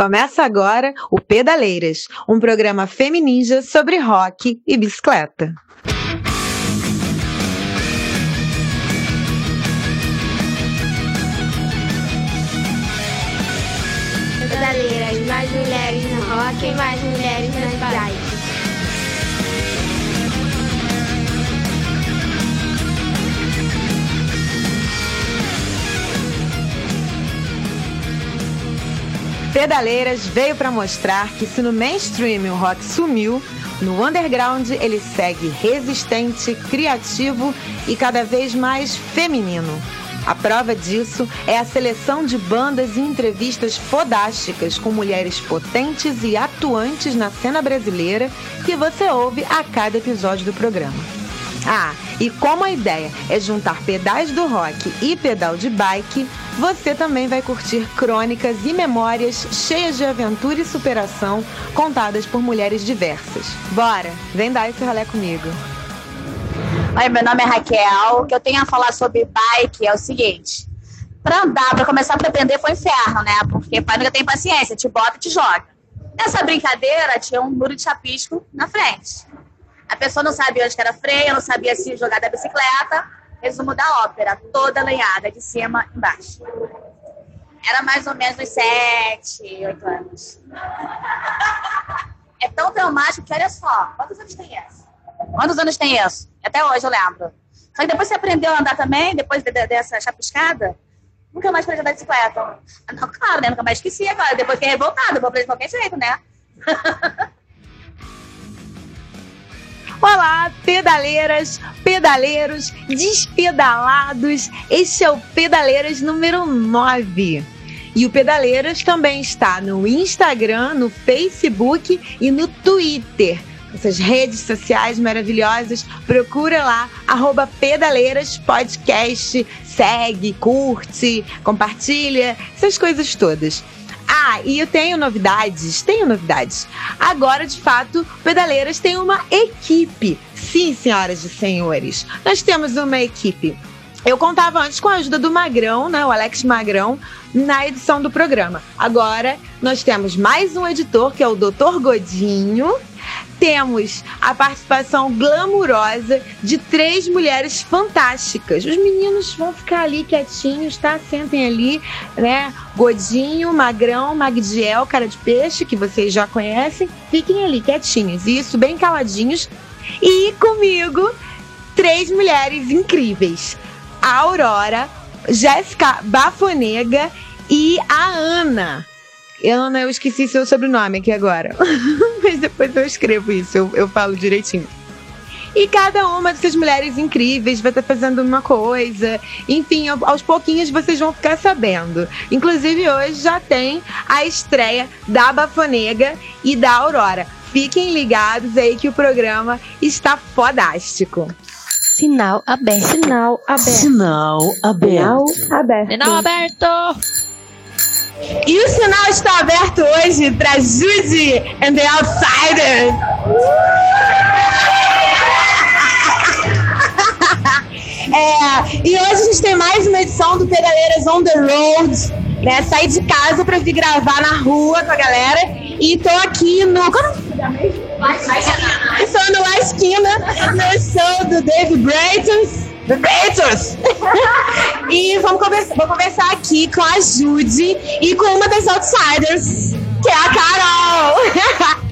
Começa agora o Pedaleiras, um programa femininja sobre rock e bicicleta. Pedaleiras, mais mulheres no rock mais mulheres Pedaleiras veio para mostrar que se no mainstream o rock sumiu, no underground ele segue resistente, criativo e cada vez mais feminino. A prova disso é a seleção de bandas e entrevistas fodásticas com mulheres potentes e atuantes na cena brasileira que você ouve a cada episódio do programa. Ah, e como a ideia é juntar pedais do rock e pedal de bike, você também vai curtir crônicas e memórias cheias de aventura e superação contadas por mulheres diversas. Bora, vem dar esse rolê comigo. Oi, meu nome é Raquel. O que eu tenho a falar sobre bike é o seguinte: para andar, para começar a aprender foi um inferno, né? Porque pai nunca tem paciência, te bota e te joga. Nessa brincadeira tinha um muro de chapisco na frente. A pessoa não sabia onde era freio, não sabia se jogar da bicicleta. Resumo da ópera, toda lenhada, de cima embaixo. Era mais ou menos uns sete, oito anos. É tão traumático que, olha só, quantos anos tem esse? Quantos anos tem isso? Até hoje eu lembro. Só que depois você aprendeu a andar também, depois de, de, dessa chapiscada, nunca mais aprendeu a andar de bicicleta. Não, claro, né? Nunca mais esqueci agora. Depois fiquei revoltado, vou aprender de qualquer jeito, né? Olá, pedaleiras, pedaleiros, despedalados. Este é o Pedaleiras número 9. E o Pedaleiras também está no Instagram, no Facebook e no Twitter. Essas redes sociais maravilhosas, procura lá, arroba Pedaleiras Podcast, segue, curte, compartilha, essas coisas todas. Ah, e eu tenho novidades, tenho novidades. Agora, de fato, Pedaleiras tem uma equipe. Sim, senhoras e senhores, nós temos uma equipe. Eu contava antes com a ajuda do Magrão, né, o Alex Magrão, na edição do programa. Agora nós temos mais um editor, que é o Dr. Godinho, temos a participação glamurosa de três mulheres fantásticas. Os meninos vão ficar ali quietinhos, tá? Sentem ali, né? Godinho, Magrão, Magdiel, cara de peixe, que vocês já conhecem. Fiquem ali quietinhos, isso, bem caladinhos. E comigo, três mulheres incríveis. A Aurora, Jéssica Bafonega e a Ana. Ana, eu esqueci seu sobrenome aqui agora. Mas depois eu escrevo isso, eu, eu falo direitinho. E cada uma dessas mulheres incríveis vai estar fazendo uma coisa. Enfim, aos pouquinhos vocês vão ficar sabendo. Inclusive, hoje já tem a estreia da Bafonega e da Aurora. Fiquem ligados aí que o programa está fodástico. Sinal aberto. Sinal aberto. Sinal aberto. Sinal aberto. Sinal aberto. E o sinal está aberto hoje para Judy and the Outsiders. É, e hoje a gente tem mais uma edição do Pedaleiras on the Road. Né? Saí de casa para vir gravar na rua com a galera. E tô aqui no. Estou no La Esquina, no show do Dave Brayton. Beatles! e vamos conversar, vou conversar aqui com a Judy e com uma das outsiders, que é a Carol!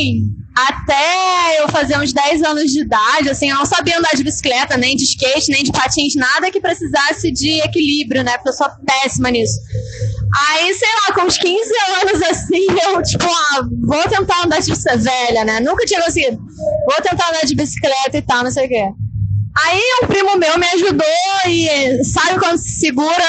assim, até eu fazer uns 10 anos de idade, assim, eu não sabia andar de bicicleta, nem de skate, nem de patins, nada que precisasse de equilíbrio, né? Porque eu sou péssima nisso. Aí, sei lá, com uns 15 anos assim, eu, tipo, ah, vou tentar andar de bicicleta velha, né? Nunca tinha conseguido. Vou tentar andar de bicicleta e tal, não sei o quê. Aí um primo meu me ajudou e sabe quando se segura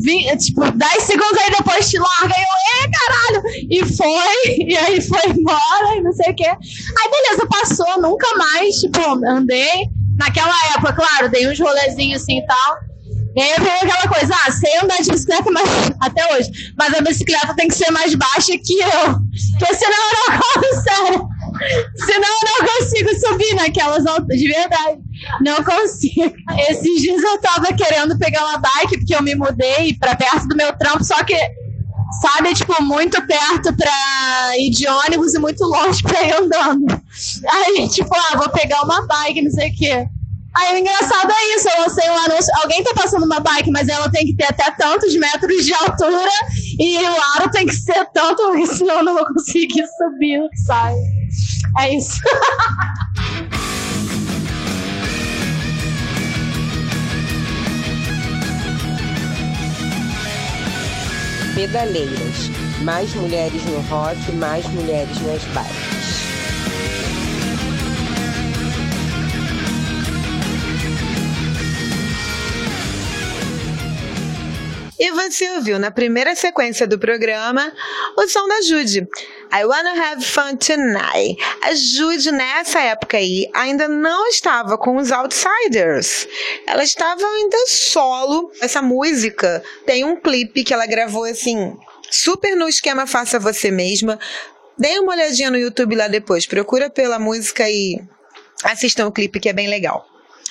20, tipo, 10 segundos aí depois te larga e eu, é caralho! E foi, e aí foi embora e não sei o quê. Aí beleza, passou, nunca mais, tipo, andei. Naquela época, claro, dei uns rolezinhos assim e tal. E aí veio aquela coisa, ah, sei andar de bicicleta mas, até hoje, mas a bicicleta tem que ser mais baixa que eu, porque senão eu não consigo, senão eu não consigo subir naquelas altas, de verdade, não consigo. Esses dias eu tava querendo pegar uma bike, porque eu me mudei pra perto do meu trampo, só que, sabe, tipo, muito perto pra ir de ônibus e muito longe pra ir andando. Aí, tipo, ah, vou pegar uma bike, não sei o quê. Aí o engraçado é isso, eu sei um anúncio, alguém tá passando uma bike, mas ela tem que ter até tantos metros de altura e o aro tem que ser tanto, senão eu não vou conseguir subir, sai. É isso. Pedaleiras. Mais mulheres no rock, mais mulheres nas bikes. E você ouviu na primeira sequência do programa o som da Jude. I Wanna Have Fun Tonight. A Jude, nessa época aí, ainda não estava com os Outsiders. Ela estava ainda solo. Essa música tem um clipe que ela gravou assim, super no esquema Faça Você Mesma. Dê uma olhadinha no YouTube lá depois. Procura pela música e assistam o clipe que é bem legal.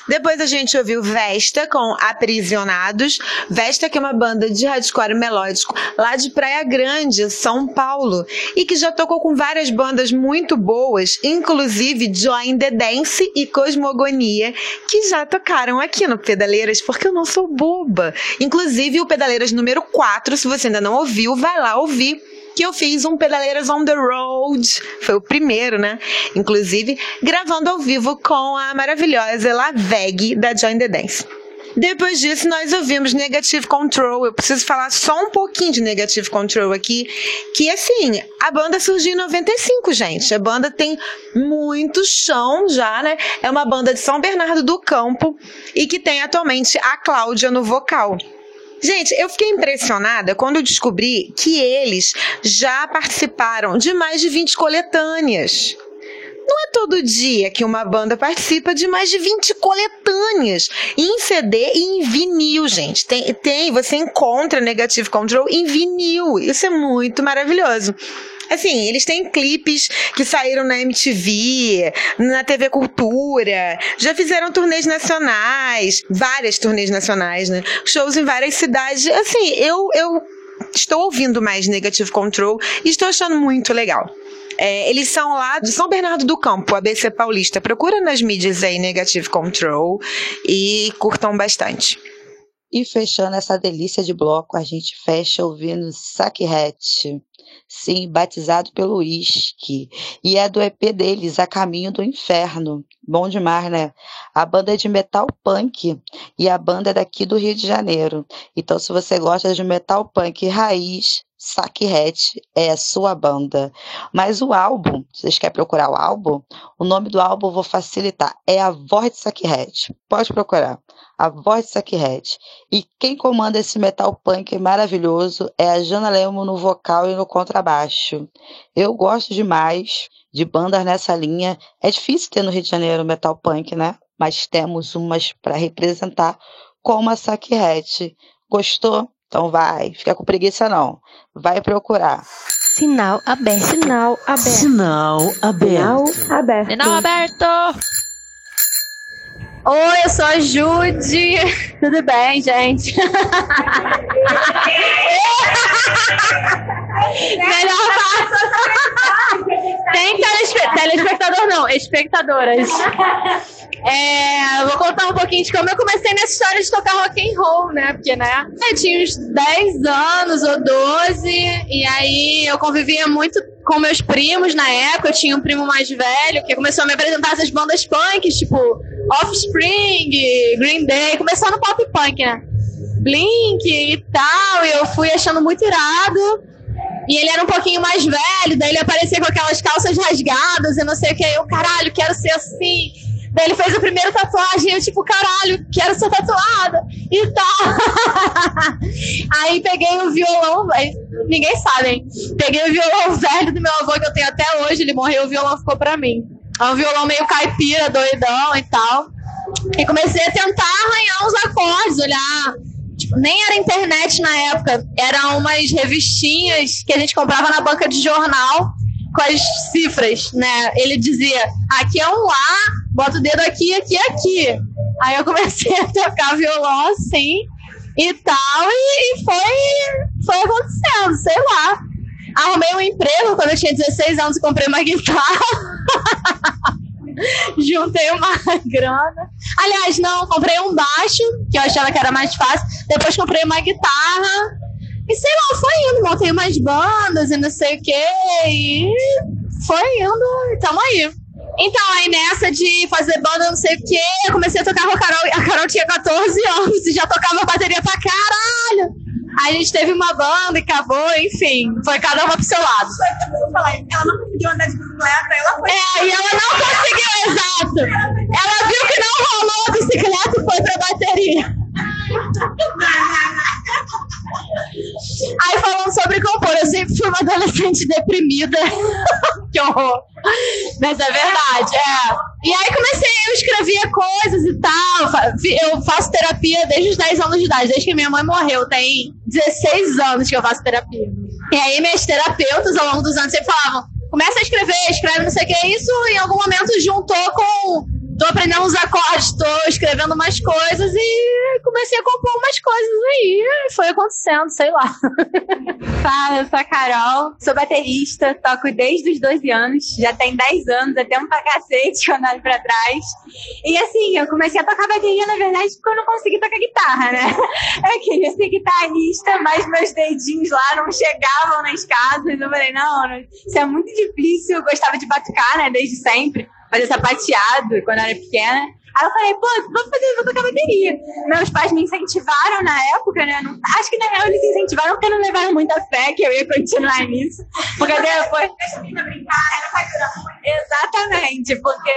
Depois a gente ouviu Vesta com Aprisionados. Vesta que é uma banda de hardcore melódico lá de Praia Grande, São Paulo, e que já tocou com várias bandas muito boas, inclusive Join the Dance e Cosmogonia, que já tocaram aqui no Pedaleiras, porque eu não sou boba. Inclusive o Pedaleiras número 4, se você ainda não ouviu, vai lá ouvir que eu fiz um Pedaleiras on the Road. Foi o primeiro, né? Inclusive, gravando ao vivo com a maravilhosa Laveg da Join the Dance. Depois disso, nós ouvimos Negative Control. Eu preciso falar só um pouquinho de Negative Control aqui. Que assim, a banda surgiu em 95, gente. A banda tem muito chão já, né? É uma banda de São Bernardo do Campo e que tem atualmente a Cláudia no vocal. Gente, eu fiquei impressionada quando eu descobri que eles já participaram de mais de 20 coletâneas. Não é todo dia que uma banda participa de mais de 20 coletâneas em CD e em vinil, gente. Tem, tem você encontra Negative Control em vinil. Isso é muito maravilhoso. Assim, eles têm clipes que saíram na MTV, na TV Cultura, já fizeram turnês nacionais, várias turnês nacionais, né? Shows em várias cidades. Assim, eu, eu estou ouvindo mais Negative Control e estou achando muito legal. É, eles são lá de São Bernardo do Campo, ABC Paulista. Procura nas mídias aí Negative Control e curtam bastante. E fechando essa delícia de bloco, a gente fecha ouvindo Sack Hatch. Sim, batizado pelo uísque. E é do EP deles, A Caminho do Inferno. Bom demais, né? A banda é de metal punk e a banda é daqui do Rio de Janeiro. Então, se você gosta de metal punk raiz, Hatch é a sua banda. Mas o álbum, vocês querem procurar o álbum? O nome do álbum vou facilitar. É A Voz de Hatch. Pode procurar. A Voz de Hatch. E quem comanda esse metal punk maravilhoso é a Jana Lemo no vocal e no contrabaixo. Eu gosto demais de bandas nessa linha. É difícil ter no Rio de Janeiro metal punk, né? Mas temos umas para representar, como a Hatch. Gostou? Então vai, fica com preguiça não. Vai procurar. Sinal aberto. Sinal aberto. Sinal aberto. Sinal aberto. Sinal aberto. Oi, eu sou a Jude. Tudo bem, gente? Melhor passo. Tem telespe telespectador, não, espectadoras. É, vou contar um pouquinho de como eu comecei nessa história de tocar rock and roll, né? Porque, né? Eu tinha uns 10 anos ou 12, e aí eu convivia muito com meus primos na época. Eu tinha um primo mais velho que começou a me apresentar essas bandas punk, tipo Offspring, Green Day, começou no pop punk, né? Blink e tal, e eu fui achando muito irado. E ele era um pouquinho mais velho, daí ele aparecia com aquelas calças rasgadas e não sei o que. Eu, caralho, quero ser assim. Daí ele fez a primeira tatuagem eu, tipo, caralho, quero ser tatuada e tal. aí peguei o violão, ninguém sabe, hein? Peguei o violão velho do meu avô que eu tenho até hoje, ele morreu, o violão ficou pra mim. É um violão meio caipira, doidão e tal. E comecei a tentar arranhar uns acordes, olhar Tipo, nem era internet na época, eram umas revistinhas que a gente comprava na banca de jornal com as cifras, né? Ele dizia: aqui é um A, bota o dedo aqui, aqui, aqui. Aí eu comecei a tocar violão assim e tal, e, e foi, foi acontecendo, sei lá. Arrumei um emprego quando eu tinha 16 anos e comprei uma guitarra. Juntei uma grana. Aliás, não, comprei um baixo, que eu achava que era mais fácil. Depois comprei uma guitarra. E sei lá, foi indo. Montei umas bandas e não sei o quê. E foi indo. E tamo aí. Então, aí nessa de fazer banda, não sei o quê, eu comecei a tocar com a Carol. A Carol tinha 14 anos e já tocava bateria pra caralho. Aí a gente teve uma banda e acabou, enfim, foi cada uma pro seu lado. Ela não conseguiu andar de bicicleta, ela foi. É, e ela não conseguiu, exato. Ela viu que não rolou a bicicleta e foi pra bateria. Aí falando sobre compor, eu sempre fui uma adolescente deprimida. que horror. Mas é verdade, é. E aí comecei, eu escrevia coisas e tal. Eu faço terapia desde os 10 anos de idade, desde que minha mãe morreu. Tem 16 anos que eu faço terapia. E aí minhas terapeutas ao longo dos anos sempre falavam: começa a escrever, escreve não sei o que. Isso em algum momento juntou com tô aprendendo uns acordes, tô escrevendo umas coisas e comecei a compor umas coisas aí. Foi acontecendo, sei lá. Fala, eu sou a Carol, sou baterista, toco desde os 12 anos, já tem 10 anos, até um pra cacete quando olho pra trás. E assim, eu comecei a tocar bateria, na verdade, porque eu não consegui tocar guitarra, né? Eu queria ser guitarrista, mas meus dedinhos lá não chegavam nas casas. Eu falei, não, isso é muito difícil. Eu gostava de batucar, né, desde sempre fazer sapateado quando eu era pequena. Aí eu falei, pô, vou fazer, vou tocar bateria. Meus pais me incentivaram na época, né? Não, acho que na real eles incentivaram porque não levaram muita fé que eu ia continuar nisso. Porque depois. Exatamente, porque.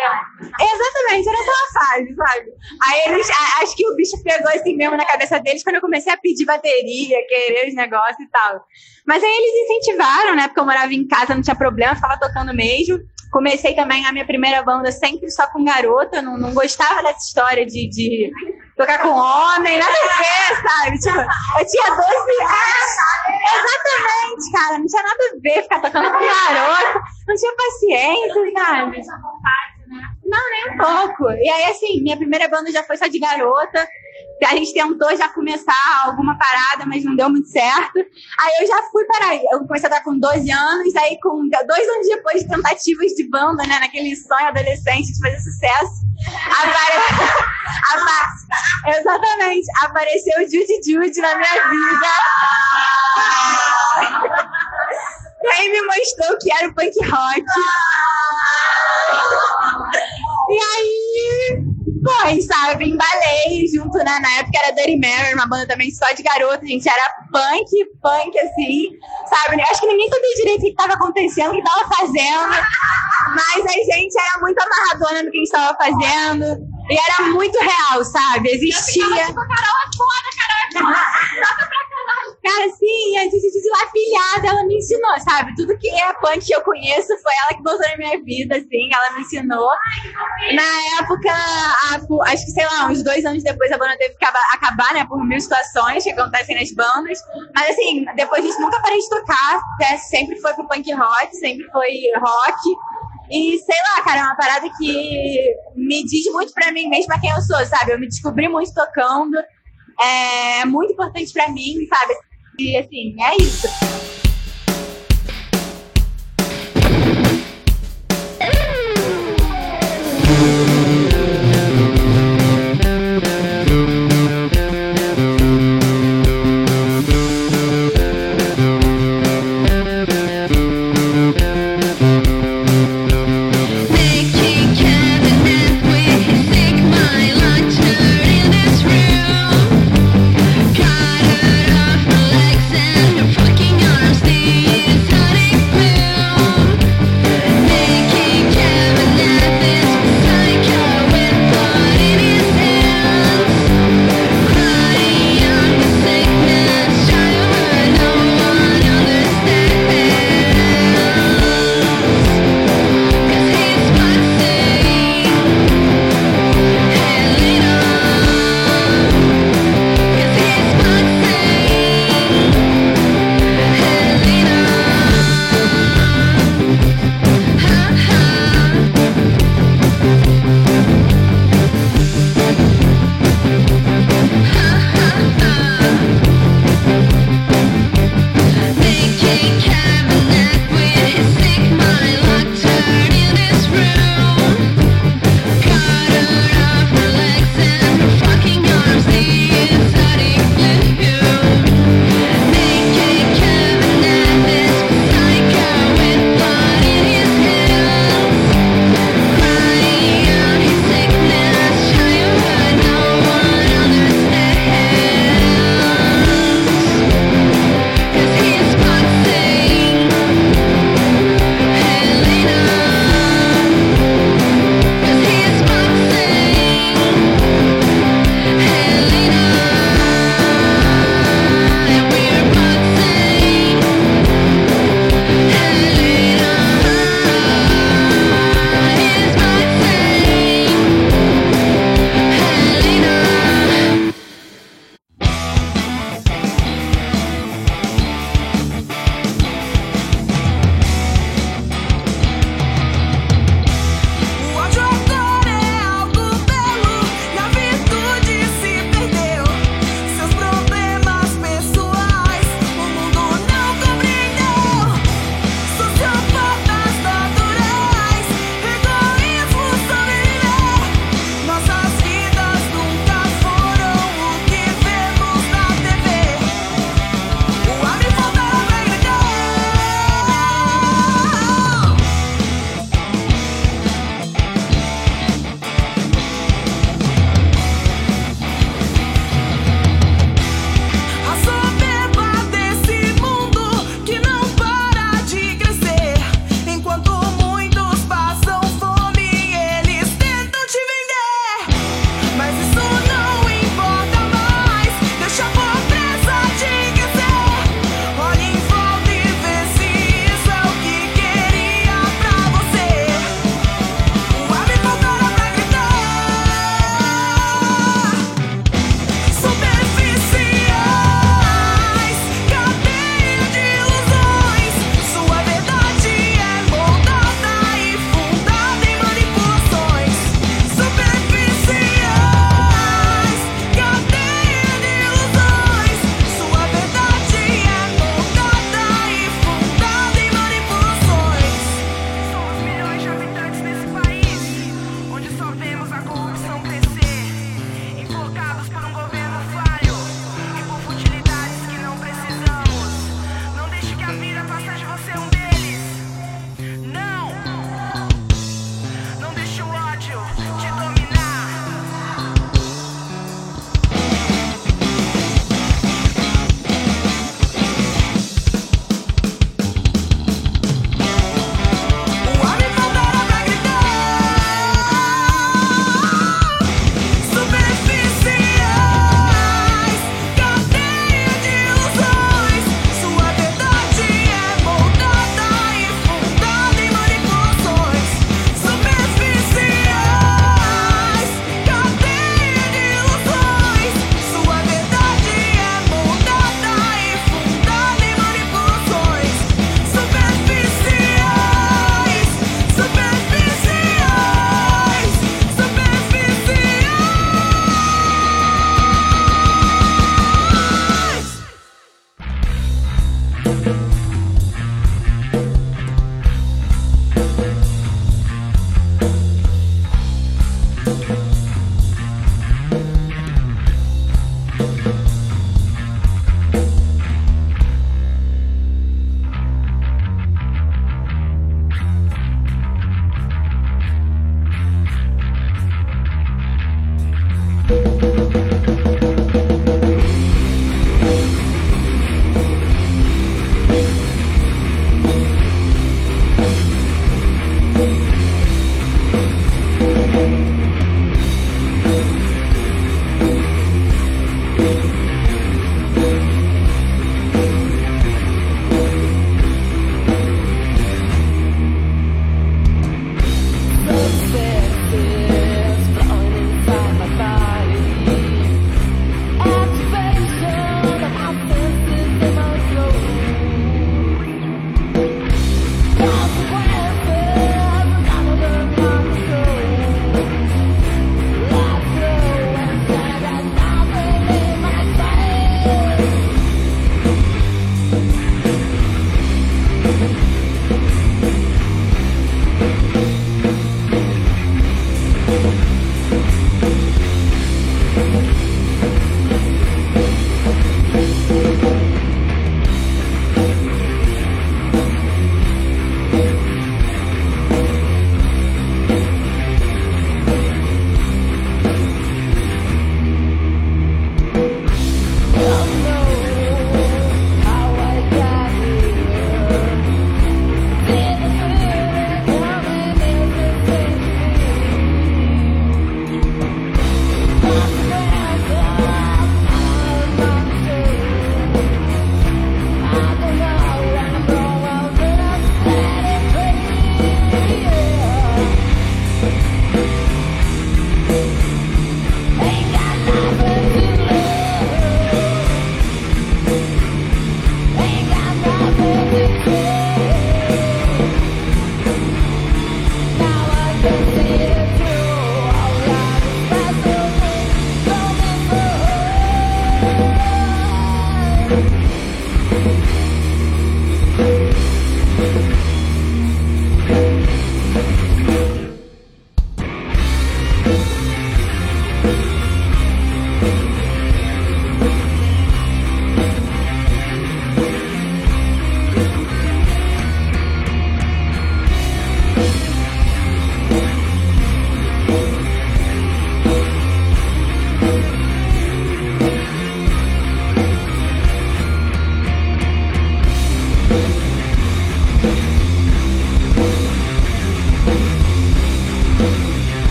Exatamente, era só uma fase, sabe? Aí eles. Acho que o bicho pegou assim mesmo na cabeça deles quando eu comecei a pedir bateria, querer os negócios e tal. Mas aí eles incentivaram, né? Porque eu morava em casa, não tinha problema, ficava tocando mesmo. Comecei também a minha primeira banda sempre só com garota, não, não gostava dessa história de, de tocar com homem, nada a ver, sabe? Tipo, eu tinha 12 anos. Exatamente, cara, não tinha nada a ver ficar tocando com garota, não tinha paciência, sabe? Não, nem um pouco. E aí, assim, minha primeira banda já foi só de garota. A gente tentou já começar alguma parada, mas não deu muito certo. Aí eu já fui para. Eu comecei a estar com 12 anos, aí com dois anos depois de tentativas de banda, né? Naquele sonho adolescente de fazer sucesso. Apare... Apa... Exatamente. Apareceu o Judy Judy na minha vida. Quem me mostrou que era o punk rock. E aí, foi, sabe? Embalei junto, né? Na época era Dirty Mary, uma banda também só de garota, gente. Era punk, punk, assim, sabe? Acho que ninguém sabia direito o que estava acontecendo, o que estava fazendo. Mas a gente era muito amarradona no que a gente estava fazendo. E era muito real, sabe? Existia. Carol é foda, Carol é foda. Cara, sim, a Titi de lá pilhada, ela me ensinou, sabe? Tudo que é punk que eu conheço foi ela que botou na minha vida, assim, ela me ensinou. Na época, a, acho que, sei lá, uns dois anos depois a banda teve que acabar, né, por mil situações que acontecem nas bandas. Mas, assim, depois disso nunca parei de tocar, né? sempre foi pro punk rock, sempre foi rock. E sei lá, cara, é uma parada que me diz muito pra mim mesma quem eu sou, sabe? Eu me descobri muito tocando. É muito importante pra mim, sabe? E assim, é isso.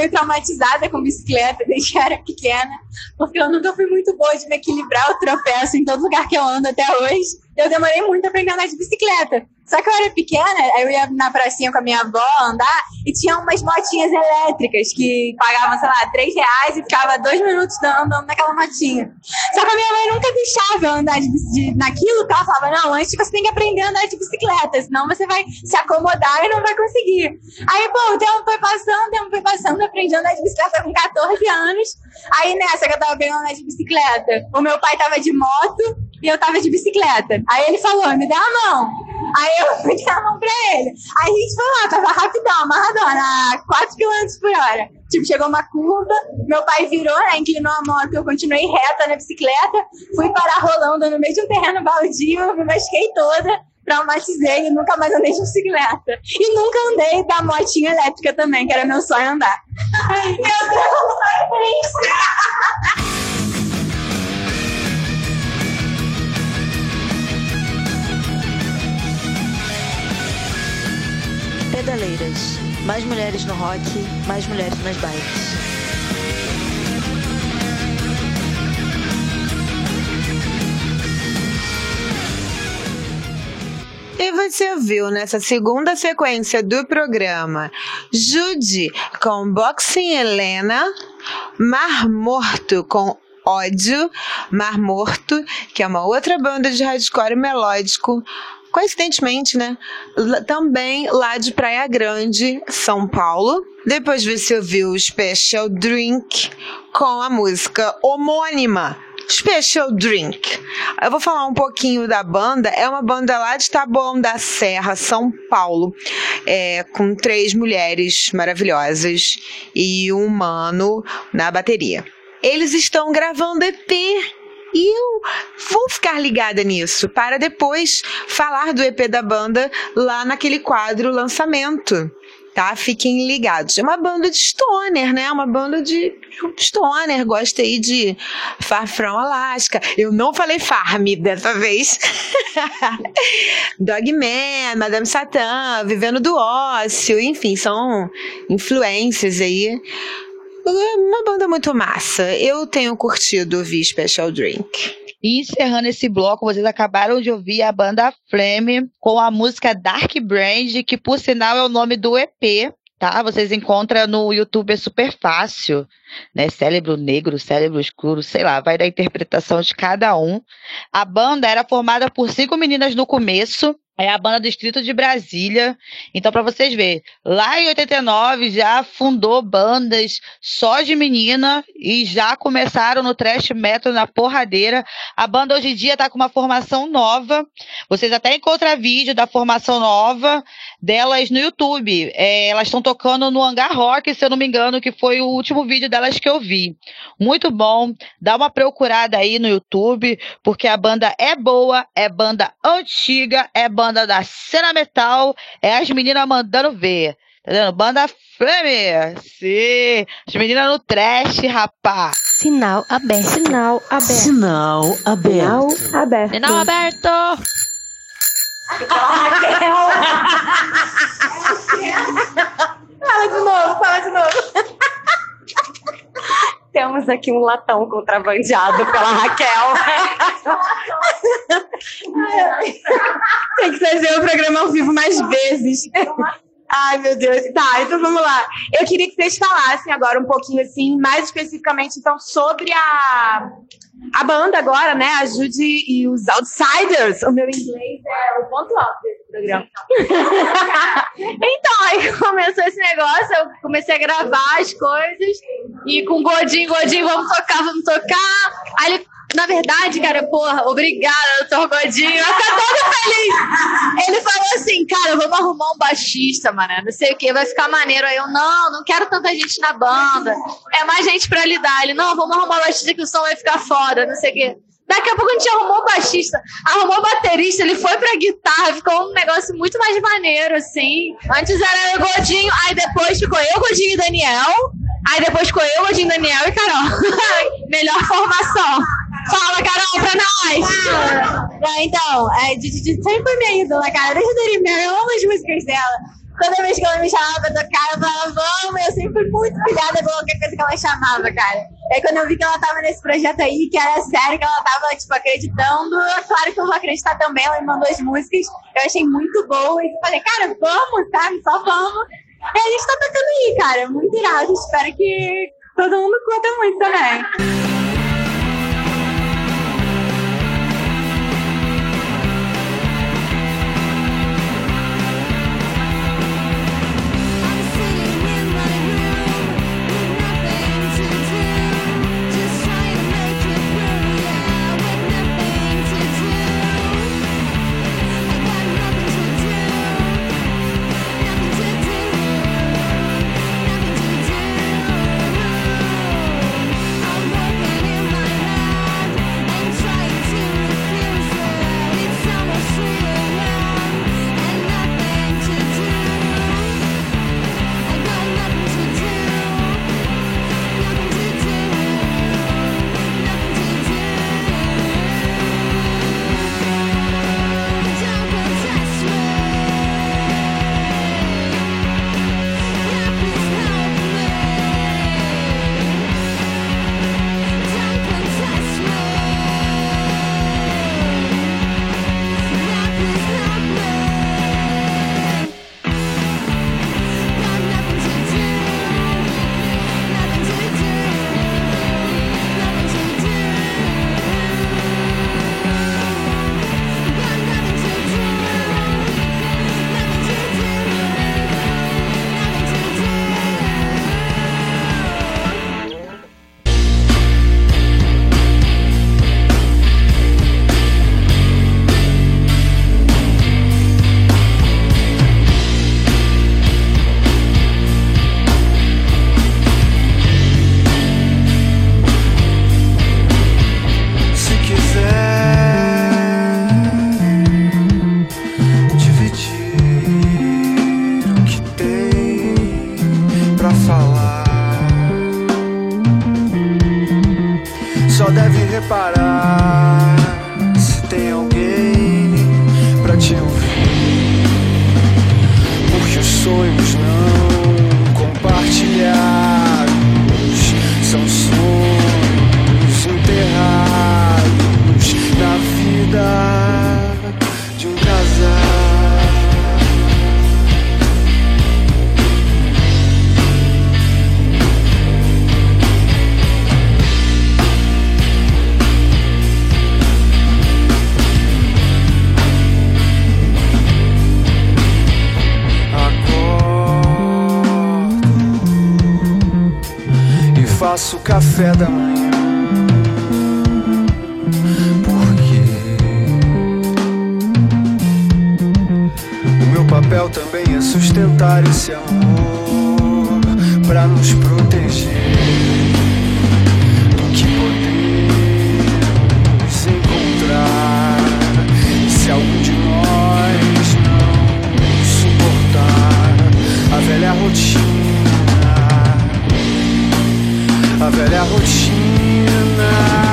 Meio traumatizada com bicicleta desde que era pequena, porque eu nunca fui muito boa de me equilibrar, eu tropeço em todo lugar que eu ando até hoje. Eu demorei muito a aprender a andar de bicicleta. Só que eu era pequena, aí eu ia na pracinha com a minha avó andar e tinha umas motinhas elétricas que pagavam, sei lá, 3 reais e ficava dois minutos andando naquela motinha. Só que a minha mãe nunca deixava eu andar de, de, naquilo, porque ela falava, não, antes você tem que aprender a andar de bicicleta, senão você vai se acomodar e não vai conseguir. Aí, pô, o tempo foi passando, o tempo foi passando, eu aprendi a andar de bicicleta com 14 anos. Aí nessa que eu tava aprendendo a andar de bicicleta, o meu pai tava de moto e eu tava de bicicleta. Aí ele falou, me dá a mão. Aí eu fui dar a mão pra ele. Aí a gente foi lá, tava rapidão, amarradona, a 4 km por hora. Tipo, chegou uma curva, meu pai virou, né, inclinou a moto, eu continuei reta na bicicleta, fui parar rolando no meio de um terreno baldio, me machuquei toda, traumatizei e nunca mais andei de bicicleta. E nunca andei da motinha elétrica também, que era meu sonho andar. Meu Deus, Pedaleiras. Mais mulheres no rock, mais mulheres nas bikes. E você viu nessa segunda sequência do programa Jude com Boxing Helena, Mar Morto com Ódio, Mar Morto, que é uma outra banda de hardcore melódico coincidentemente, né? Também lá de Praia Grande, São Paulo. Depois você ouviu o Special Drink com a música homônima. Special Drink. Eu vou falar um pouquinho da banda. É uma banda lá de Taboão da Serra, São Paulo, é, com três mulheres maravilhosas e um mano na bateria. Eles estão gravando EP e eu vou ficar ligada nisso para depois falar do EP da banda lá naquele quadro lançamento. Tá? Fiquem ligados. É uma banda de stoner, né? Uma banda de stoner. Gosta aí de Far From Alaska. Eu não falei Farm dessa vez. Dogman, Madame Satã, Vivendo do Ócio. Enfim, são influências aí uma banda muito massa. Eu tenho curtido ouvir Special Drink. E encerrando esse bloco, vocês acabaram de ouvir a banda Flame com a música Dark Brand, que por sinal é o nome do EP, tá? Vocês encontram no YouTube, é super fácil, né? Cérebro negro, cérebro escuro, sei lá, vai da interpretação de cada um. A banda era formada por cinco meninas no começo, é a banda Distrito de Brasília. Então, para vocês verem, lá em 89 já fundou bandas só de menina e já começaram no trash metal na porradeira. A banda hoje em dia está com uma formação nova. Vocês até encontram vídeo da formação nova delas no YouTube. É, elas estão tocando no Hangar Rock, se eu não me engano, que foi o último vídeo delas que eu vi. Muito bom. Dá uma procurada aí no YouTube, porque a banda é boa, é banda antiga, é banda da cena metal, é as meninas mandando ver. Tá vendo? Banda Flame. Sim. As meninas no trash, rapá. Sinal aberto. Sinal aberto. Sinal aberto. Sinal aberto. Sinal aberto. Fala de novo, fala de novo. Temos aqui um latão contrabandeado pela Raquel. Tem que fazer o programa ao vivo mais vezes. Ai, meu Deus. Tá, então vamos lá. Eu queria que vocês falassem agora um pouquinho, assim, mais especificamente, então, sobre a, a banda agora, né? A Judy e os Outsiders. O meu inglês é o ponto alto desse programa. então, aí começou esse negócio, eu comecei a gravar as coisas. E com Godinho, Godinho, vamos tocar, vamos tocar. Aí ele na verdade, cara, porra, obrigada, doutor Godinho. Eu tô todo feliz. Ele falou assim, cara, vamos arrumar um baixista, mano. Não sei o que, vai ficar maneiro. Aí eu, não, não quero tanta gente na banda. É mais gente pra lidar. Ele, não, vamos arrumar um baixista que o som vai ficar foda, não sei o que. Daqui a pouco a gente arrumou o baixista, arrumou o baterista, ele foi pra guitarra, ficou um negócio muito mais maneiro, assim. Antes era eu, Godinho, aí depois ficou eu, Godinho e Daniel. Aí depois ficou eu, Godinho, Daniel e Carol. Melhor formação. Fala, Carol, pra nós! Então, é, Didi sempre foi minha ídola, cara. Desde a Dorimer, eu amo as músicas dela. Toda vez que ela me chamava pra tocar, eu falava, vamos, eu sempre fui muito pilhada com qualquer coisa que ela chamava, cara. Aí quando eu vi que ela tava nesse projeto aí, que era sério, que ela tava, tipo, acreditando, é claro que eu vou acreditar também, ela me mandou as músicas, eu achei muito boa, e falei, cara, vamos, sabe, só vamos. E a gente tá tocando aí, cara, muito irado, espero que todo mundo curta muito também. A velha rotina.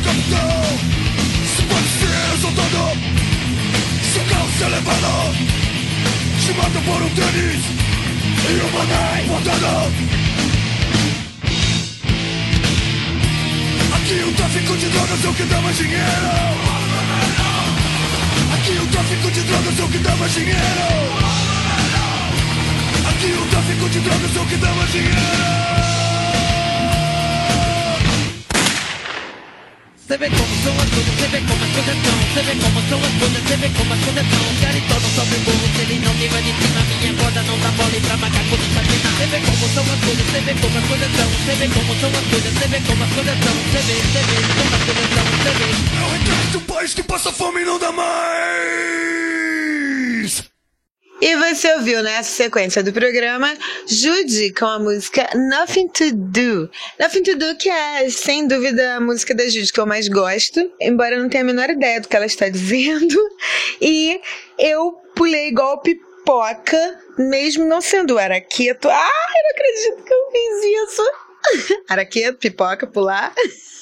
Capital Se ser exaltado Seu carro ser levado Chamado por um tênis E uma mãe voltada Aqui o tráfico de drogas é o que dá mais dinheiro Aqui o tráfico de drogas é o que dá mais dinheiro. Aqui o tráfico de drogas é o que dá mais dinheiro Você vê como são as coisas, você vê como as coisas são. Você vê como são as coisas, você vê como as coisas são. Garitão não sobe burro se ele não viva de cima. Minha corda não dá bola e pra macaco não nada Você vê como são as coisas, você vê como as coisas são. Você vê como são as coisas, você vê como as coisas são. Você vê, você vê como as coisas são, você vê. É o retrato um país que passa fome e não dá mais E você ouviu nessa sequência do programa Judy com a música Nothing to Do. Nothing to Do, que é, sem dúvida, a música da Judy que eu mais gosto, embora eu não tenha a menor ideia do que ela está dizendo. E eu pulei igual pipoca, mesmo não sendo araqueto. Eu não acredito que eu fiz isso. Araqueto, pipoca, pular.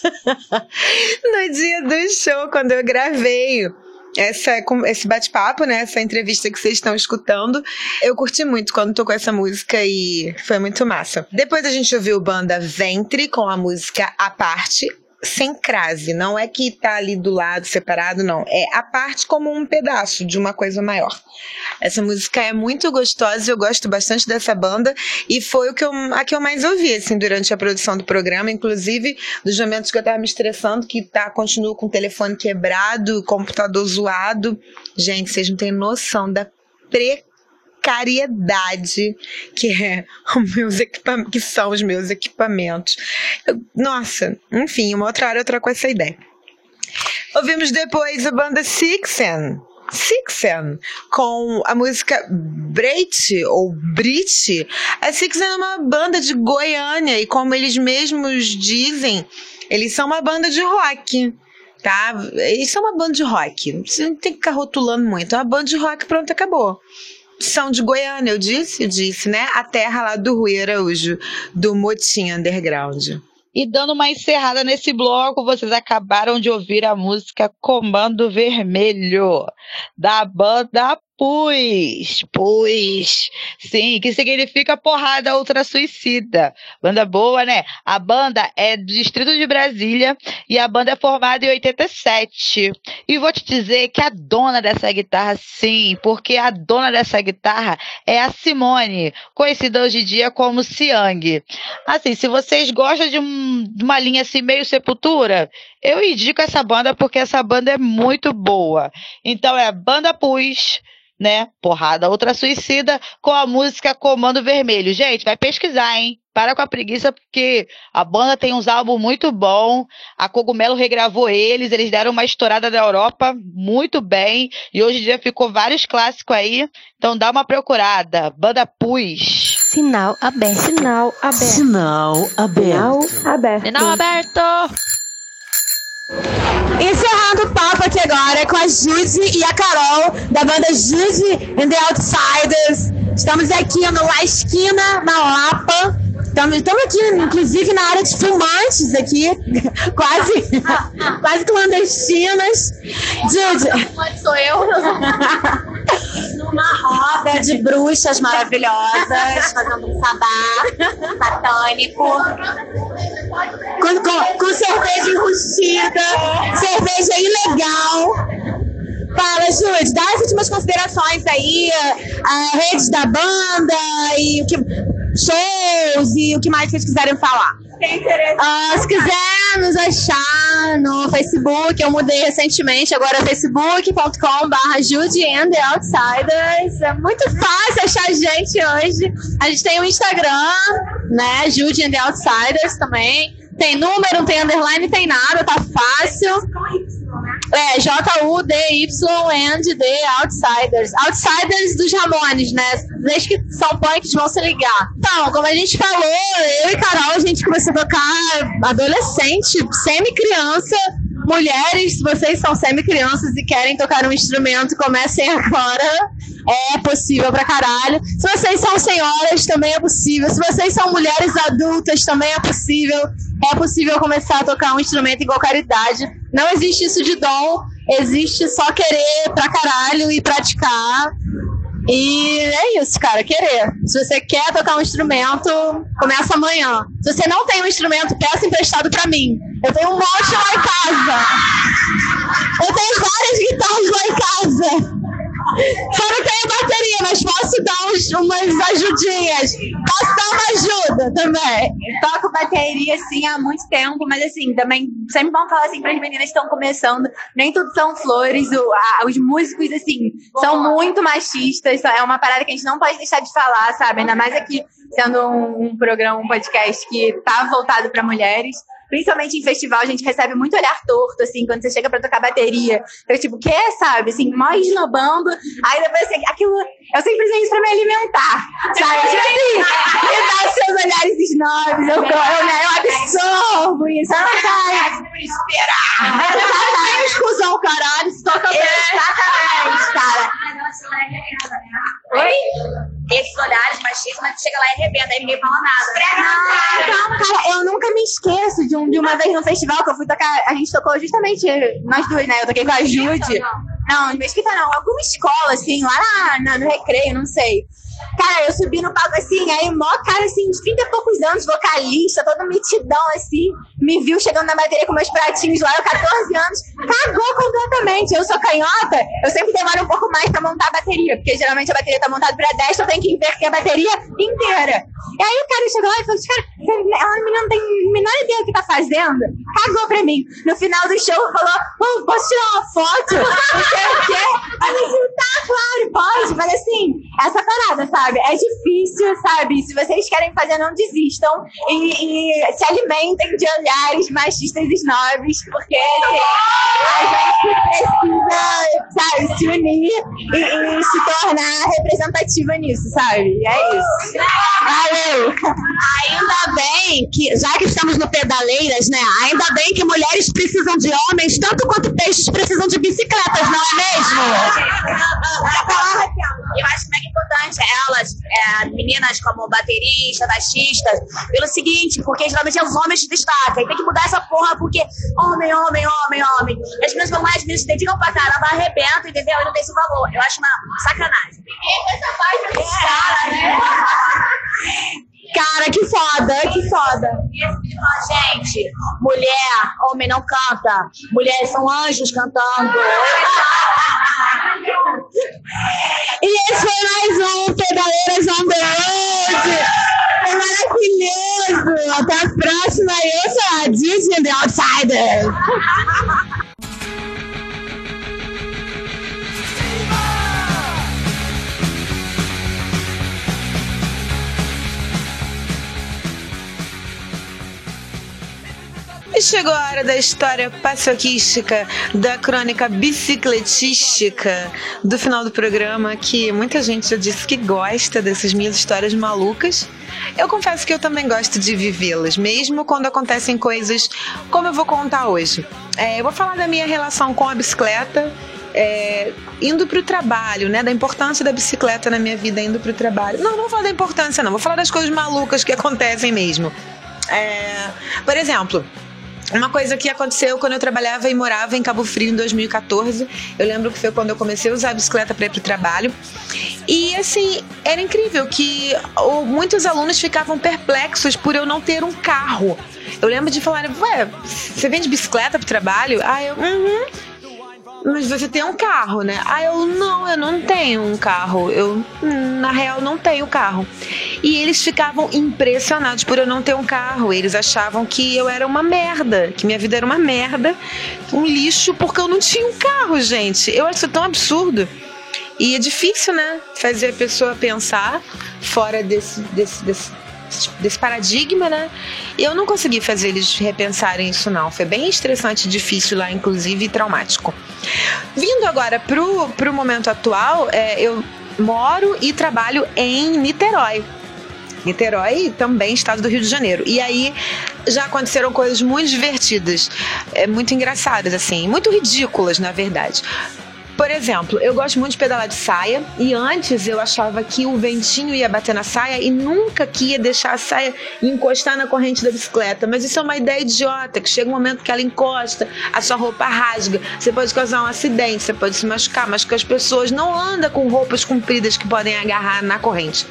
no dia do show, quando eu gravei essa, esse bate-papo, né? Essa entrevista que vocês estão escutando. Eu curti muito quando tocou essa música e foi muito massa. Depois a gente ouviu banda Ventre com a música A Parte. Sem crase, não é que tá ali do lado separado, não. É a parte como um pedaço de uma coisa maior. Essa música é muito gostosa, eu gosto bastante dessa banda e foi o que eu, a que eu mais ouvi assim, durante a produção do programa, inclusive dos momentos que eu tava me estressando, que tá, continuo com o telefone quebrado, computador zoado. Gente, vocês não têm noção da precariedade que é os meus que são os meus equipamentos. Eu- nossa, enfim, uma outra hora eu troco essa ideia. Ouvimos depois a banda Sixen. Sixen, com a música Breit ou Brit. A Sixen é uma banda de Goiânia e como eles mesmos dizem, eles são uma banda de rock. Tá? Eles são uma banda de rock. Você não tem que ficar rotulando muito. É uma banda de rock, pronto, acabou são de Goiânia, eu disse, disse, né? A terra lá do Rui Araújo, do Motim Underground. E dando uma encerrada nesse bloco, vocês acabaram de ouvir a música Comando Vermelho, da banda Pus. Pus. Sim, que significa porrada ultra suicida. Banda boa, né? A banda é do Distrito de Brasília e a banda é formada em 87. E vou te dizer que a dona dessa guitarra, sim, porque a dona dessa guitarra é a Simone, conhecida hoje em dia como Siang. Assim, se vocês gostam de, um- de uma linha assim meio sepultura, eu indico essa banda porque essa banda é muito boa. Então é a Banda Pus, né? Porrada Outra Suicida com a música Comando Vermelho. Gente, vai pesquisar, hein? Para com a preguiça, porque a banda tem uns álbuns muito bons. A Cogumelo regravou eles, eles deram uma estourada da Europa muito bem. E hoje em dia ficou vários clássicos aí. Então dá uma procurada. Banda Pus. Sinal aberto. Sinal aberto. Sinal aberto. Sinal aberto. Sinal aberto. Encerrando o papo aqui agora com a Judy e a Carol, da banda Judy and the Outsiders. Estamos aqui no La Esquina, na Lapa. Estamos, aqui, inclusive, na área de filmantes aqui, quase, quase clandestinas. Judy. Sou eu. uma roda de bruxas maravilhosas, fazendo um sabá satânico. Com, com, com cerveja enrustida, cerveja ilegal. Fala, Júlia, dá as últimas considerações aí, a redes da banda e o que shows e o que mais vocês quiserem falar. Ah, se quiser nos achar no Facebook, eu mudei recentemente, agora é facebook.com.br Judy and the Outsiders. É muito fácil achar a gente hoje. A gente tem o Instagram, né? Judy and the Outsiders também. Tem número, não tem underline, tem nada, tá fácil. É, J-U-D-Y-N-D Outsiders. Outsiders dos Ramones, né? Desde que são punks vão se ligar. Então, como a gente falou, eu e Carol, a gente começou a tocar adolescente, semi-criança. Mulheres, se vocês são semi-crianças e querem tocar um instrumento, comecem agora. É possível pra caralho. Se vocês são senhoras, também é possível. Se vocês são mulheres adultas, também é possível. É possível começar a tocar um instrumento em qualquer idade. Não existe isso de dom, existe só querer pra caralho e praticar. E é isso, cara, querer. Se você quer tocar um instrumento, começa amanhã. Se você não tem um instrumento, peça emprestado pra mim. Eu tenho um monte lá em casa. Eu tenho várias guitarras lá em casa. Só não tenho bateria, mas posso dar uns, umas ajudinhas. Posso dar uma ajuda também. Toco bateria, assim, há muito tempo, mas assim, também sempre vão falar assim para as meninas que estão começando, nem tudo são flores, o, a, os músicos, assim, são muito machistas, é uma parada que a gente não pode deixar de falar, sabe? Ainda mais aqui, sendo um, um programa, um podcast que tá voltado para mulheres principalmente em festival, a gente recebe muito olhar torto, assim, quando você chega pra tocar bateria. Então, tipo, que sabe? Assim, mó esnobando. Aí depois, assim, aquilo. Eu isso pra me alimentar, sabe? Tipo assim, me dá seus olhares snobs, eu, eu, né, eu absorvo isso. Ah, cara, esperar. Exatamente, cuzão, caralho, se toca bem. Exatamente, cara. Oi? Esses olhares machistas, mas chega lá e arrebenta, aí ninguém fala nada. Não, cara, eu nunca me esqueço de, um, de uma vez no festival que eu fui tocar. A gente tocou justamente nós duas, né? Eu toquei com a Jude. Não, Mesquita não, alguma escola, assim, lá na, no recreio, não sei. Cara, eu subi no palco assim, aí mó cara assim, de 30 e poucos anos, vocalista, todo metidão assim, me viu chegando na bateria com meus pratinhos lá, eu 14 anos, cagou completamente. Eu sou canhota, eu sempre demoro um pouco mais pra montar a bateria, porque geralmente a bateria tá montada pra destra, eu tenho que inverter a bateria inteira. E aí o cara chegou lá e falou: cara, ela não tem a menor ideia do que tá fazendo. Cagou pra mim. No final do show falou: oh, posso tirar uma foto? Não sei o quê. Eu disse, tá, claro, pode. Mas assim, essa parada, sabe? É difícil, sabe? Se vocês querem fazer, não desistam. E, e se alimentem de olhares machistas e snobs, porque a gente precisa, sabe, se unir e, e se tornar representativa nisso, sabe? E é isso. Valeu! Ainda bem que, já que estamos no Pedaleiras, né? Ainda bem que mulheres precisam de homens tanto quanto peixes precisam de bicicletas, não é mesmo? Eu acho que é importante elas, é, meninas como bateristas, baixistas, pelo seguinte, porque geralmente os homens se destacam. E tem que mudar essa porra, porque homem, homem, homem, homem. As meninas vão meninas se dedicam pra caramba, arrebentam, entendeu? E não tem esse valor. Eu acho uma sacanagem. E essa parte é cara, né? Cara, que foda, que foda. Gente, mulher, homem não canta. Mulheres são anjos cantando. E esse foi mais um Pedaleiras on the Road. Foi maravilhoso. Até a próxima. Eu sou a Disney The Outsider. E chegou a hora da história paçoquística, da crônica bicicletística do final do programa, que muita gente já disse que gosta dessas minhas histórias malucas. Eu confesso que eu também gosto de vivê-las, mesmo quando acontecem coisas como eu vou contar hoje. É, eu vou falar da minha relação com a bicicleta, é, indo para o trabalho, né? Da importância da bicicleta na minha vida indo para o trabalho. Não, não vou falar da importância, não. Vou falar das coisas malucas que acontecem mesmo. É, por exemplo, Uma coisa que aconteceu quando eu trabalhava e morava em Cabo Frio em 2014. Eu lembro que foi quando eu comecei a usar a bicicleta para ir pro trabalho. E assim, era incrível que o- muitos alunos ficavam perplexos por eu não ter um carro. Eu lembro de falar, ué, você vem de bicicleta pro trabalho? Ah, eu, uhum. Mas você tem um carro, né? Ah, eu não, eu não tenho um carro. Eu, na real, não tenho carro. E eles ficavam impressionados por eu não ter um carro. Eles achavam que eu era uma merda, que minha vida era uma merda, um lixo, porque eu não tinha um carro, gente. Eu acho isso tão absurdo. E é difícil, né? Fazer a pessoa pensar fora desse, desse, desse, desse paradigma, né? E eu não consegui fazer eles repensarem isso, não. Foi bem estressante, difícil lá, inclusive, e traumático. Vindo agora pro, pro momento atual, é, eu moro e trabalho em Niterói. Niterói, também estado do Rio de Janeiro. E aí já aconteceram coisas muito divertidas, é, muito engraçadas, assim, muito ridículas, na verdade. Por exemplo, eu gosto muito de pedalar de saia e antes eu achava que o ventinho ia bater na saia e nunca que ia deixar a saia encostar na corrente da bicicleta. Mas isso é uma ideia idiota, que chega um momento que ela encosta, a sua roupa rasga, você pode causar um acidente, você pode se machucar, mas que as pessoas não andam com roupas compridas que podem agarrar na corrente.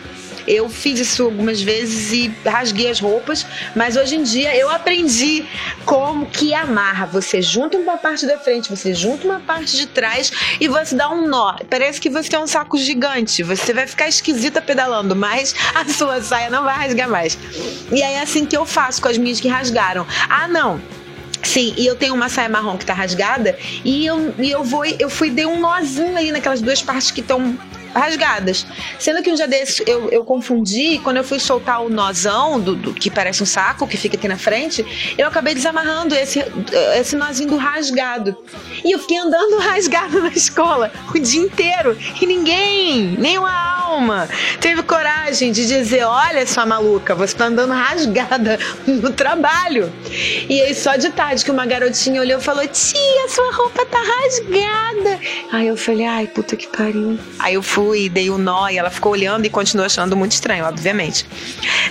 Eu fiz isso algumas vezes e rasguei as roupas, mas hoje em dia eu aprendi como que amarra. Você junta uma parte da frente, você junta uma parte de trás e você dá um nó. Parece que você tem um saco gigante. Você vai ficar esquisita pedalando, mas a sua saia não vai rasgar mais. E aí é assim que eu faço com as minhas que rasgaram. Ah, não. Sim, e eu tenho uma saia marrom que tá rasgada e eu, e eu vou, eu fui dei um nozinho aí naquelas duas partes que estão rasgadas. Sendo que um dia desses eu, eu confundi, quando eu fui soltar o nozão, do, do- que parece um saco, que fica aqui na frente, eu acabei desamarrando esse, esse nozinho do rasgado. E eu fiquei andando rasgado na escola o dia inteiro. E ninguém, nenhuma alma, teve coragem de dizer: olha sua maluca, você tá andando rasgada no trabalho. E aí, só de tarde que uma garotinha olhou e falou: Tia, sua roupa tá rasgada. Aí eu falei: Ai, puta que pariu. Aí eu fui, dei o um nó e ela ficou olhando e continuou achando muito estranho, obviamente.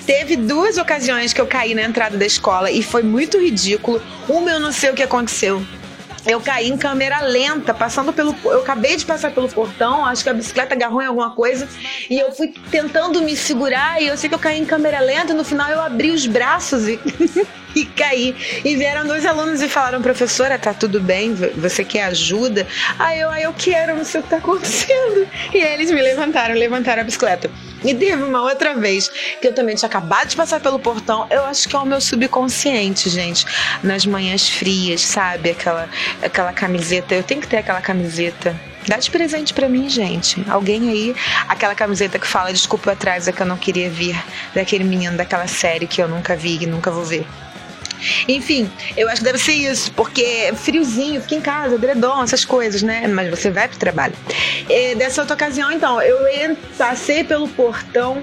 Teve duas ocasiões que eu caí na entrada da escola e foi muito ridículo. Uma eu não sei o que aconteceu. Eu caí em câmera lenta, passando pelo. Eu acabei de passar pelo portão, acho que a bicicleta agarrou em alguma coisa. E eu fui tentando me segurar. E eu sei que eu caí em câmera lenta. E no final eu abri os braços e, e caí. E vieram dois alunos e falaram: professora, tá tudo bem? Você quer ajuda? Aí eu, aí eu quero, não sei o que tá acontecendo. E aí eles me levantaram, levantaram a bicicleta. E teve uma outra vez que eu também tinha acabado de passar pelo portão. Eu acho que é o meu subconsciente, gente. Nas manhãs frias, sabe? Aquela, aquela camiseta. Eu tenho que ter aquela camiseta. Dá de presente pra mim, gente. Alguém aí, aquela camiseta que fala desculpa atrás é que eu não queria vir. Daquele menino daquela série que eu nunca vi e nunca vou ver. Enfim, eu acho que deve ser isso, porque é friozinho, fica em casa, edredom, essas coisas, né? Mas você vai pro trabalho. E dessa outra ocasião, então, eu passei pelo portão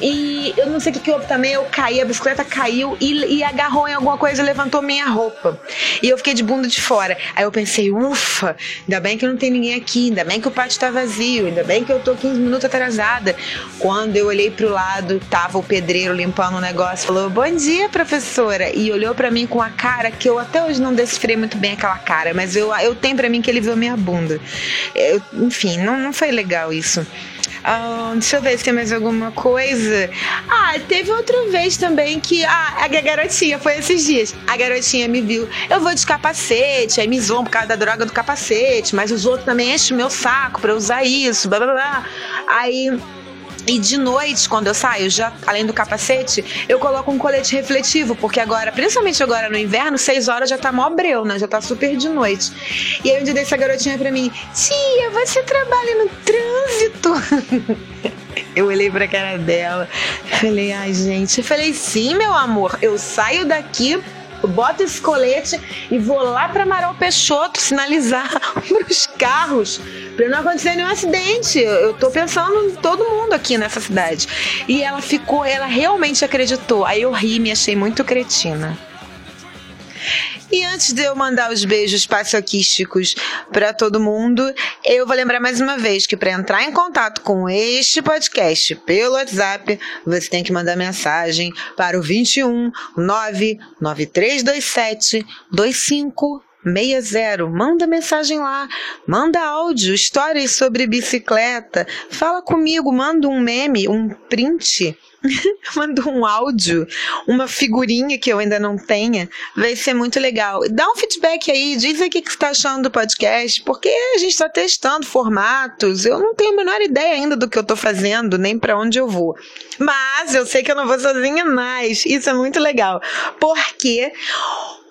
e eu não sei o que, que houve também, eu caí, a bicicleta caiu e, e agarrou em alguma coisa e levantou minha roupa. E eu fiquei de bunda de fora. Aí eu pensei, ufa, ainda bem que não tem ninguém aqui, ainda bem que o pátio tá vazio, ainda bem que eu tô 15 minutos atrasada. Quando eu olhei pro lado, tava o pedreiro limpando o um negócio, falou, bom dia, professora. E olhou para mim com a cara que eu até hoje não decifrei muito bem aquela cara, mas eu, eu tenho para mim que ele viu minha bunda. Eu, enfim, não, não foi legal isso. Ah, deixa eu ver se tem mais alguma coisa. Ah, teve outra vez também que ah, a garotinha, foi esses dias. A garotinha me viu. Eu vou de capacete, aí me zoam por causa da droga do capacete, mas os outros também enchem meu saco pra usar isso, blá blá blá. Aí. E de noite, quando eu saio, já além do capacete, eu coloco um colete refletivo, porque agora, principalmente agora no inverno, 6 horas já tá mó breu, né? Já tá super de noite. E aí um dia dessa garotinha pra mim, tia, você trabalha no trânsito? Eu olhei pra cara dela, falei, ai gente, eu falei, sim, meu amor, eu saio daqui boto esse colete e vou lá para Amaral Peixoto sinalizar para os carros para não acontecer nenhum acidente. Eu tô pensando em todo mundo aqui nessa cidade. E ela ficou, ela realmente acreditou. Aí eu ri, me achei muito cretina. E antes de eu mandar os beijos paçoquísticos para todo mundo, eu vou lembrar mais uma vez que para entrar em contato com este podcast pelo WhatsApp, você tem que mandar mensagem para o 21 99327 25 60. Manda mensagem lá, manda áudio, histórias sobre bicicleta. Fala comigo, manda um meme, um print. manda um áudio, uma figurinha que eu ainda não tenha, vai ser muito legal. Dá um feedback aí, diz aí o que você está achando do podcast, porque a gente está testando formatos, eu não tenho a menor ideia ainda do que eu estou fazendo, nem para onde eu vou. Mas eu sei que eu não vou sozinha mais, isso é muito legal, porque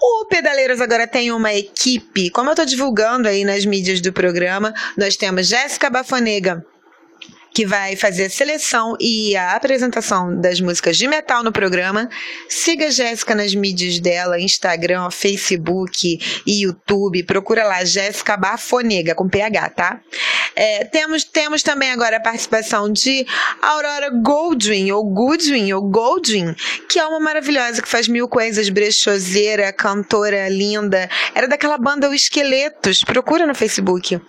o Pedaleiros agora tem uma equipe, como eu estou divulgando aí nas mídias do programa, nós temos Jéssica Bafonega que vai fazer a seleção e a apresentação das músicas de metal no programa. Siga a Jéssica nas mídias dela, Instagram, Facebook e YouTube. Procura lá, Jéssica Bafonega, com PH, tá? É, temos, temos também agora a participação de Aurora Goldwyn, ou Goodwin, ou Goldwyn, que é uma maravilhosa que faz mil coisas, brechoseira, cantora linda. Era daquela banda O Esqueletos. Procura no Facebook.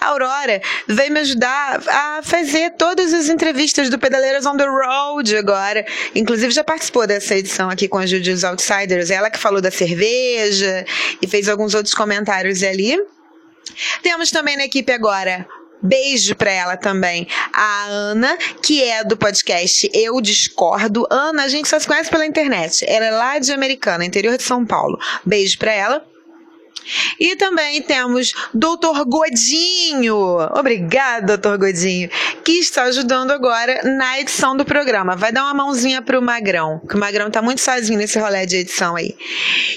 A Aurora veio me ajudar a fazer todas as entrevistas do Pedaleiras on the Road agora. Inclusive já participou dessa edição aqui com a Judy dos Outsiders. Ela que falou da cerveja e fez alguns outros comentários ali. Temos também na equipe agora Beijo para ela também. A Ana, que é do podcast Eu Discordo. Ana, a gente só se conhece pela internet. Ela é lá de Americana, interior de São Paulo. Beijo para ela. E também temos Doutor Godinho. Obrigada, Doutor Godinho, que está ajudando agora na edição do programa. Vai dar uma mãozinha pro Magrão, que o Magrão tá muito sozinho nesse rolê de edição aí.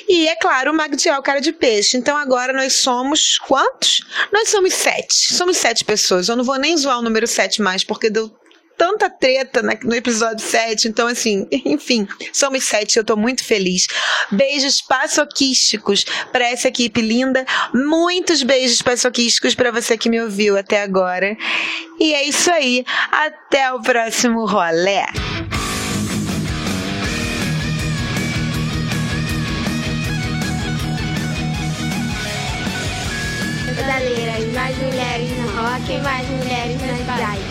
E é claro, o Magdiel, cara de peixe. Então agora nós somos quantos? Nós somos sete. Somos sete pessoas. Eu não vou nem zoar o número sete mais, porque deu tanta treta no episódio 7. Então, assim, enfim, somos sete. Eu tô muito feliz. Beijos paçoquísticos para essa equipe linda. Muitos beijos paçoquísticos para você que me ouviu até agora. E é isso aí. Até o próximo. Pedaleiras, mais mulheres no rock, mais mulheres nas bikes.